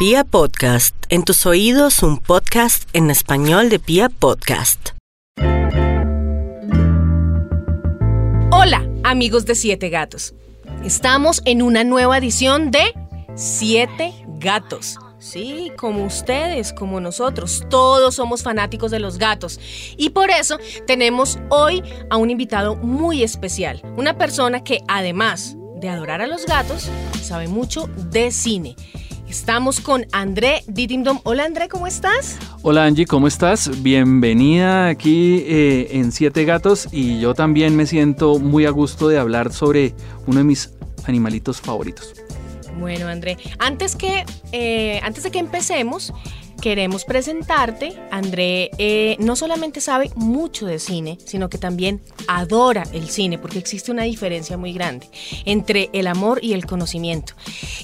Pia Podcast, en tus oídos un podcast en español de Pia Podcast. Hola, amigos de Siete Gatos. Estamos en una nueva edición de Siete Gatos. Sí, como ustedes, como nosotros, todos somos fanáticos de los gatos. Y por eso tenemos hoy a un invitado muy especial, una persona que además de adorar a los gatos, sabe mucho de cine. Estamos con André Didimdom. Hola André, ¿cómo estás? Hola Angie, ¿cómo estás? Bienvenida aquí eh, en Siete Gatos y yo también me siento muy a gusto de hablar sobre uno de mis animalitos favoritos. Bueno André, antes, que, eh, antes de que empecemos, queremos presentarte. André eh, no solamente sabe mucho de cine, sino que también adora el cine, porque existe una diferencia muy grande entre el amor y el conocimiento.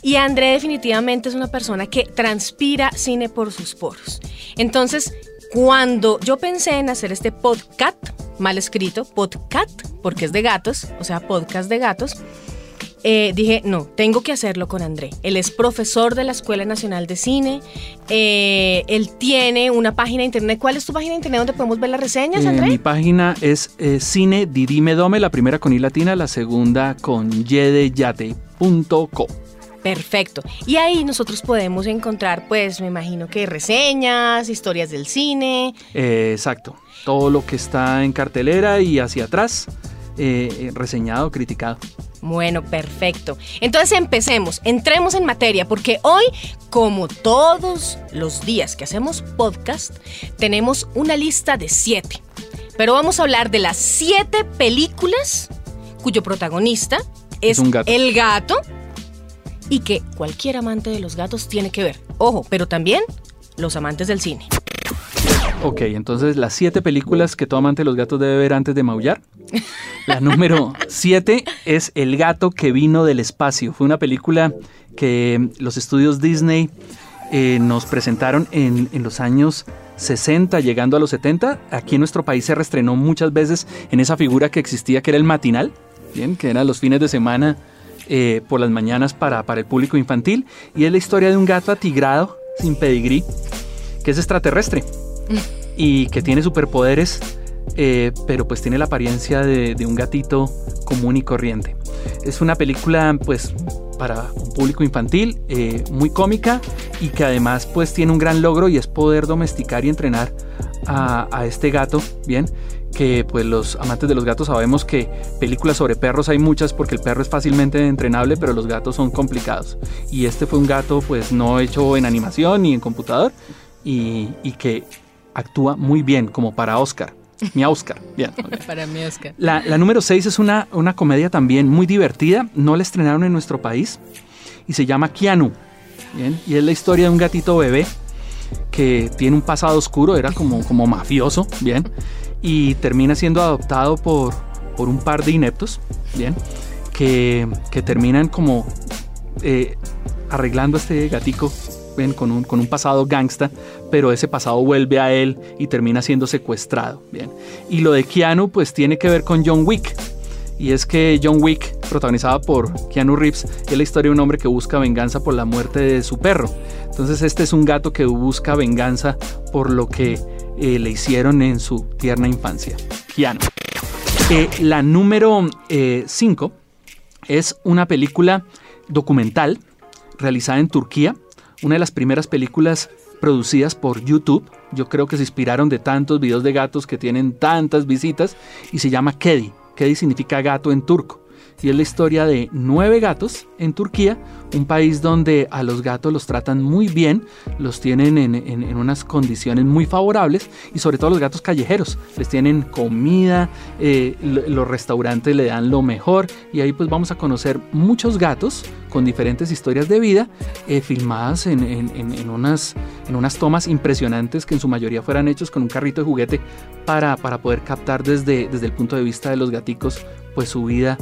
Y André definitivamente es una persona que transpira cine por sus poros. Entonces, cuando yo pensé en hacer este podcast, mal escrito, podcast, porque es de gatos, o sea, podcast de gatos, eh, dije, no, tengo que hacerlo con André. Él es profesor de la Escuela Nacional de Cine. Eh, él tiene una página de internet. ¿Cuál es tu página de internet donde podemos ver las reseñas, Eh, André? mi página es Cine Didime Dome, la primera con I latina, la segunda con yedeyate.co. Perfecto. Y ahí nosotros podemos encontrar, pues, me imagino que reseñas, historias del cine. Eh, exacto. Todo lo que está en cartelera y hacia atrás, eh, reseñado, criticado. Bueno, perfecto. Entonces empecemos, entremos en materia, porque hoy, como todos los días que hacemos podcast, tenemos una lista de siete. Pero vamos a hablar de las siete películas cuyo protagonista es, Es un gato. el gato y que cualquier amante de los gatos tiene que ver. Ojo, pero también los amantes del cine. Ok, entonces las siete películas que todo amante de los gatos debe ver antes de maullar. La número siete es El gato que vino del espacio. Fue una película que los estudios Disney eh, nos presentaron en, en los años 60, llegando a los 70. Aquí en nuestro país se reestrenó muchas veces en esa figura que existía, que era el matinal, bien, que eran los fines de semana eh, por las mañanas para, para el público infantil. Y es la historia de un gato atigrado, sin pedigrí, que es extraterrestre y que tiene superpoderes, eh, pero pues tiene la apariencia de, de un gatito común y corriente. Es una película pues para un público infantil, eh, muy cómica y que además pues tiene un gran logro y es poder domesticar y entrenar a, a este gato, bien, que pues los amantes de los gatos sabemos que películas sobre perros hay muchas porque el perro es fácilmente entrenable, pero los gatos son complicados. Y este fue un gato pues no hecho en animación ni en computador y, y que actúa muy bien como para Oscar. Mi Oscar, bien. Para mí, Oscar. La, la número 6 es una, una comedia también muy divertida. No la estrenaron en nuestro país y se llama Keanu. Bien, y es la historia de un gatito bebé que tiene un pasado oscuro, era como, como mafioso, bien, y termina siendo adoptado por, por un par de ineptos, bien, que, que terminan como eh, arreglando a este gatico con un, con un pasado gangsta, pero ese pasado vuelve a él y termina siendo secuestrado. Bien. Y lo de Keanu pues tiene que ver con John Wick. Y es que John Wick, protagonizada por Keanu Reeves, es la historia de un hombre que busca venganza por la muerte de su perro. Entonces este es un gato que busca venganza por lo que eh, le hicieron en su tierna infancia. Keanu. Eh, la número 5 es una película documental realizada en Turquía, una de las primeras películas producidas por YouTube. Yo creo que se inspiraron de tantos videos de gatos que tienen tantas visitas y se llama Kedi. Kedi significa gato en turco. Y es la historia de nueve gatos en Turquía, un país donde a los gatos los tratan muy bien, los tienen en, en- unas condiciones muy favorables y sobre todo los gatos callejeros. Les tienen comida, eh, lo- los restaurantes le dan lo mejor y ahí pues vamos a conocer muchos gatos con diferentes historias de vida eh, filmadas en- en unas, en unas tomas impresionantes que en su mayoría fueran hechos con un carrito de juguete para, para poder captar desde, desde el punto de vista de los gaticos pues su vida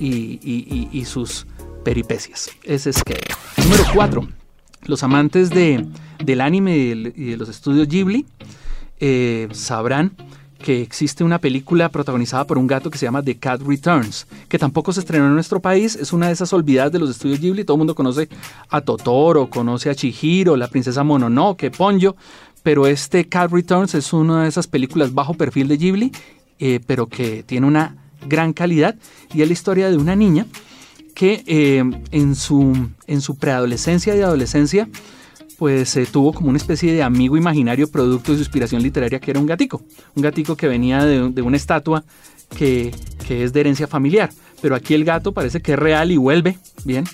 y, sus peripecias. Ese es que. Número 4. Los amantes de, del anime y de los estudios Ghibli eh, sabrán que existe una película protagonizada por un gato que se llama The Cat Returns, que tampoco se estrenó en nuestro país, es una de esas olvidadas de los estudios Ghibli, todo el mundo conoce a Totoro, conoce a Chihiro, la princesa Mononoke, Ponyo, pero este Cat Returns es una de esas películas bajo perfil de Ghibli, eh, pero que tiene una gran calidad y es la historia de una niña que eh, en, su, en su preadolescencia y adolescencia pues eh, tuvo como una especie de amigo imaginario producto de su inspiración literaria que era un gatico, un gatico que venía de, una estatua que, que, es de herencia familiar, pero aquí el gato parece que es real y vuelve, bien,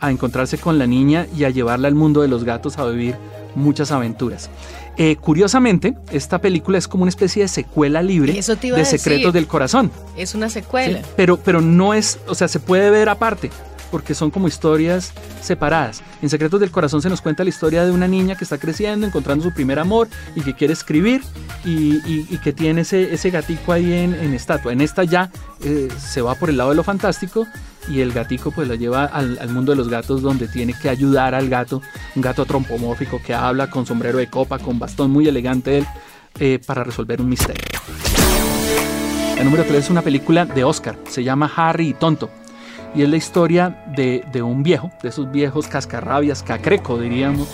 a encontrarse con la niña y a llevarla al mundo de los gatos a vivir muchas aventuras. Eh, curiosamente, esta película es como una especie de secuela libre de Secretos del Corazón. Es una secuela. pero, pero no es, o sea, se puede ver aparte porque son como historias separadas. En Secretos del Corazón se nos cuenta la historia de una niña que está creciendo, encontrando su primer amor y que quiere escribir y, que tiene ese, ese gatico ahí en, estatua. En esta ya eh, se va por el lado de lo fantástico y el gatico pues la lleva al, mundo de los gatos donde tiene que ayudar al gato, un gato trompomórfico que habla con sombrero de copa, con bastón muy elegante él, eh, para resolver un misterio. El número 3 es una película de Oscar, se llama Harry y Tonto y es la historia de, un viejo, de esos viejos cascarrabias, cacreco diríamos,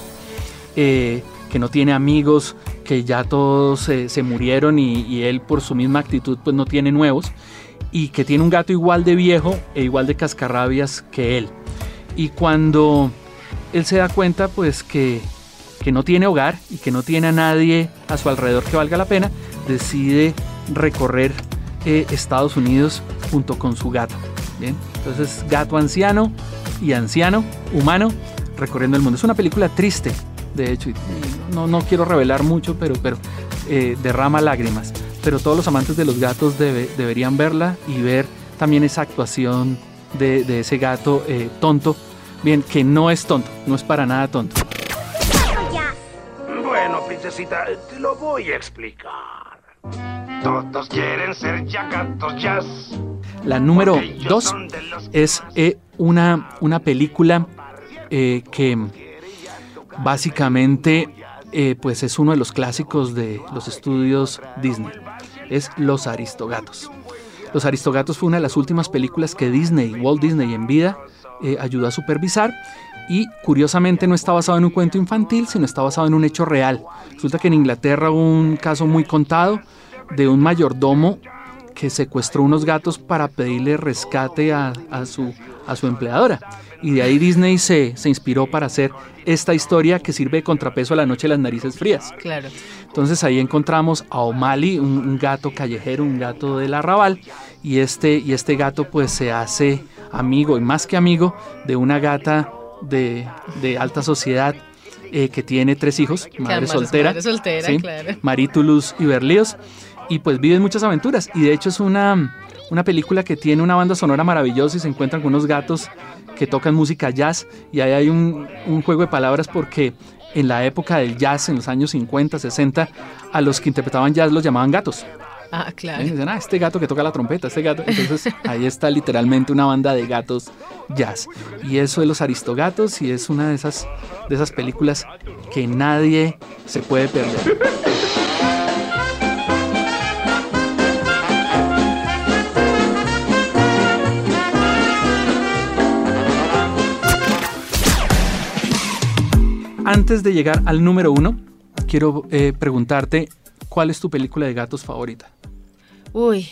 eh, que no tiene amigos, que ya todos se murieron y, él por su misma actitud pues no tiene nuevos, y que tiene un gato igual de viejo e igual de cascarrabias que él. Y cuando él se da cuenta pues que, que no tiene hogar y que no tiene a nadie a su alrededor que valga la pena, decide recorrer eh, Estados Unidos junto con su gato. Bien, entonces gato anciano y anciano, humano, recorriendo el mundo. Es una película triste, de hecho, no, no quiero revelar mucho, pero, pero eh, derrama lágrimas. Pero todos los amantes de los gatos deberían verla y ver también esa actuación de, ese gato eh, tonto. Bien, que no es tonto, no es para nada tonto. Bueno, princesita, te lo voy a explicar. Todos quieren ser ya gatos jazz. La número dos es eh, una, una película eh, que básicamente eh, pues es uno de los clásicos de los estudios Disney. Es Los Aristogatos. Los Aristogatos fue una de las últimas películas que Disney, Walt Disney en vida, ayudó a supervisar y curiosamente no está basado en un cuento infantil, sino está basado en un hecho real. Resulta que en Inglaterra hubo un caso muy contado de un mayordomo que secuestró unos gatos para pedirle rescate a, su, a su empleadora. Y de ahí Disney se, se, inspiró para hacer esta historia que sirve de contrapeso a la noche de las narices frías. Claro. Entonces ahí encontramos a O'Malley, un, gato callejero, un gato del arrabal, y este, y este gato pues se hace amigo, y más que amigo, de una gata de, de alta sociedad eh, que tiene tres hijos, madre soltera, madre soltera claro. Maritulus y Berlíos y pues viven muchas aventuras. Y de hecho es una, una película que tiene una banda sonora maravillosa y se encuentran con unos gatos que tocan música jazz y ahí hay un, un juego de palabras porque en la época del jazz, en los años 50, 60, a los que interpretaban jazz los llamaban gatos. Ah, claro. dicen, ah, este gato que toca la trompeta, este gato. Entonces ahí está literalmente una banda de gatos jazz. Y eso de los aristogatos y es una de esas, de esas películas que nadie se puede perder. Antes de llegar al número uno, quiero eh, preguntarte, ¿cuál es tu película de gatos favorita? Uy,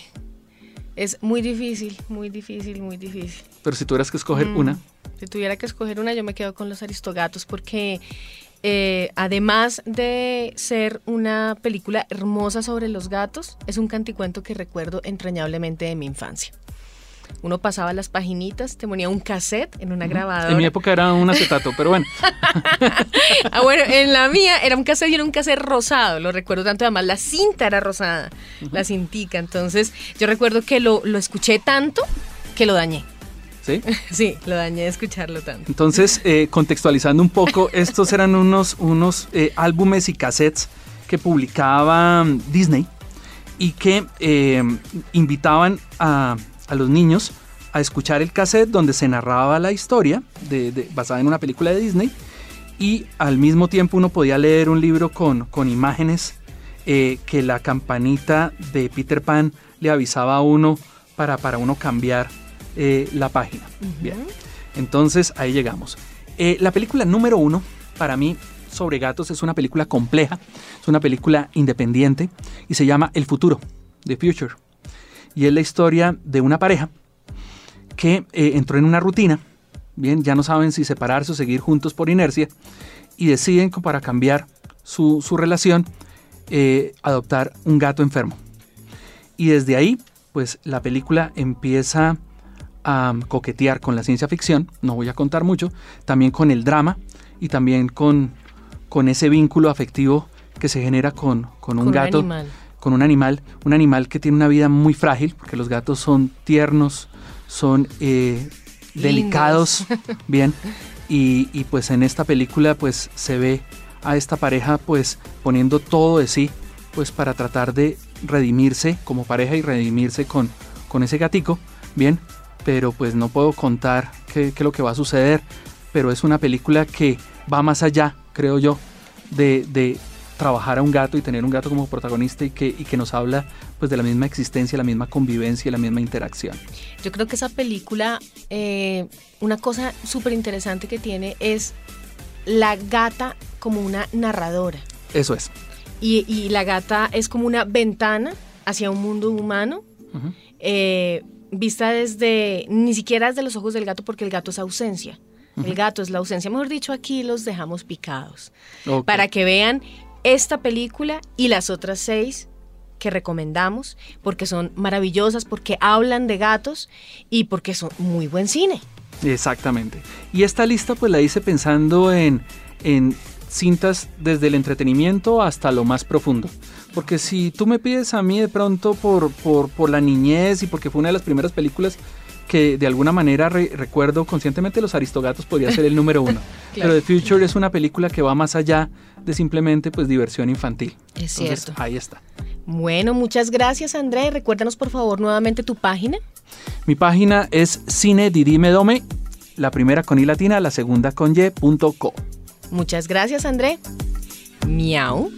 es muy difícil, muy difícil, muy difícil. Pero si tuvieras que escoger mm, una. Si tuviera que escoger una, yo me quedo con los Aristogatos porque eh, además de ser una película hermosa sobre los gatos, es un canticuento que recuerdo entrañablemente de mi infancia. Uno pasaba las paginitas, te ponía un cassette en una grabadora. En mi época era un acetato, pero bueno. ah, bueno, en la mía era un cassette y era un cassette rosado, lo recuerdo tanto, además la cinta era rosada, la cintica, entonces yo recuerdo que lo, escuché tanto que lo dañé. ¿Sí? Sí, lo dañé de escucharlo tanto. Entonces, eh, contextualizando un poco, estos eran unos, unos eh, álbumes y cassettes que publicaba Disney y que eh, invitaban a a los niños a escuchar el cassette donde se narraba la historia de, basada en una película de Disney y al mismo tiempo uno podía leer un libro con, con imágenes eh, que la campanita de Peter Pan le avisaba a uno para, para uno cambiar eh, la página. Bien, entonces ahí llegamos. Eh, la película número uno, para mí, sobre gatos, es una película compleja, es una película independiente y se llama El futuro, The Future. Y es la historia de una pareja que entró en una rutina, bien, ya no saben si separarse o seguir juntos por inercia, y deciden para cambiar su, su relación, eh, adoptar un gato enfermo. Y desde ahí, pues la película empieza a coquetear con la ciencia ficción, no voy a contar mucho, también con el drama y también con, con ese vínculo afectivo que se genera con, con un gato, con un animal, un animal que tiene una vida muy frágil, porque los gatos son tiernos, son eh, delicados, bien, y, y, pues en esta película pues se ve a esta pareja pues poniendo todo de sí pues para tratar de redimirse como pareja y redimirse con, con ese gatico, bien, pero pues no puedo contar qué, qué es lo que va a suceder, pero es una película que va más allá, creo yo, de, de trabajar a un gato y tener un gato como protagonista y que, y que nos habla pues de la misma existencia, la misma convivencia, la misma interacción. Yo creo que esa película, eh, una cosa súper interesante que tiene es la gata como una narradora. Eso es. Y, y la gata es como una ventana hacia un mundo humano, uh -huh. eh, vista desde, ni siquiera desde los ojos del gato, porque el gato es ausencia. El gato es la ausencia. Mejor dicho, aquí los dejamos picados. Okay. Para que vean esta película y las otras seis que recomendamos, porque son maravillosas, porque hablan de gatos y porque son muy buen cine. Exactamente. Y esta lista pues la hice pensando en, en cintas desde el entretenimiento hasta lo más profundo. Porque si tú me pides a mí de pronto por, por, por la niñez y porque fue una de las primeras películas que de alguna manera re recuerdo conscientemente Los Aristogatos podría ser el número uno. claro. Pero The Future es una película que va más allá de simplemente pues diversión infantil. Es Entonces, cierto. Ahí está. Bueno, muchas gracias André. Recuérdanos por favor nuevamente tu página. Mi página es Cine Didi Medome, la primera con I latina, la segunda con Y.co. Muchas gracias André. Miau.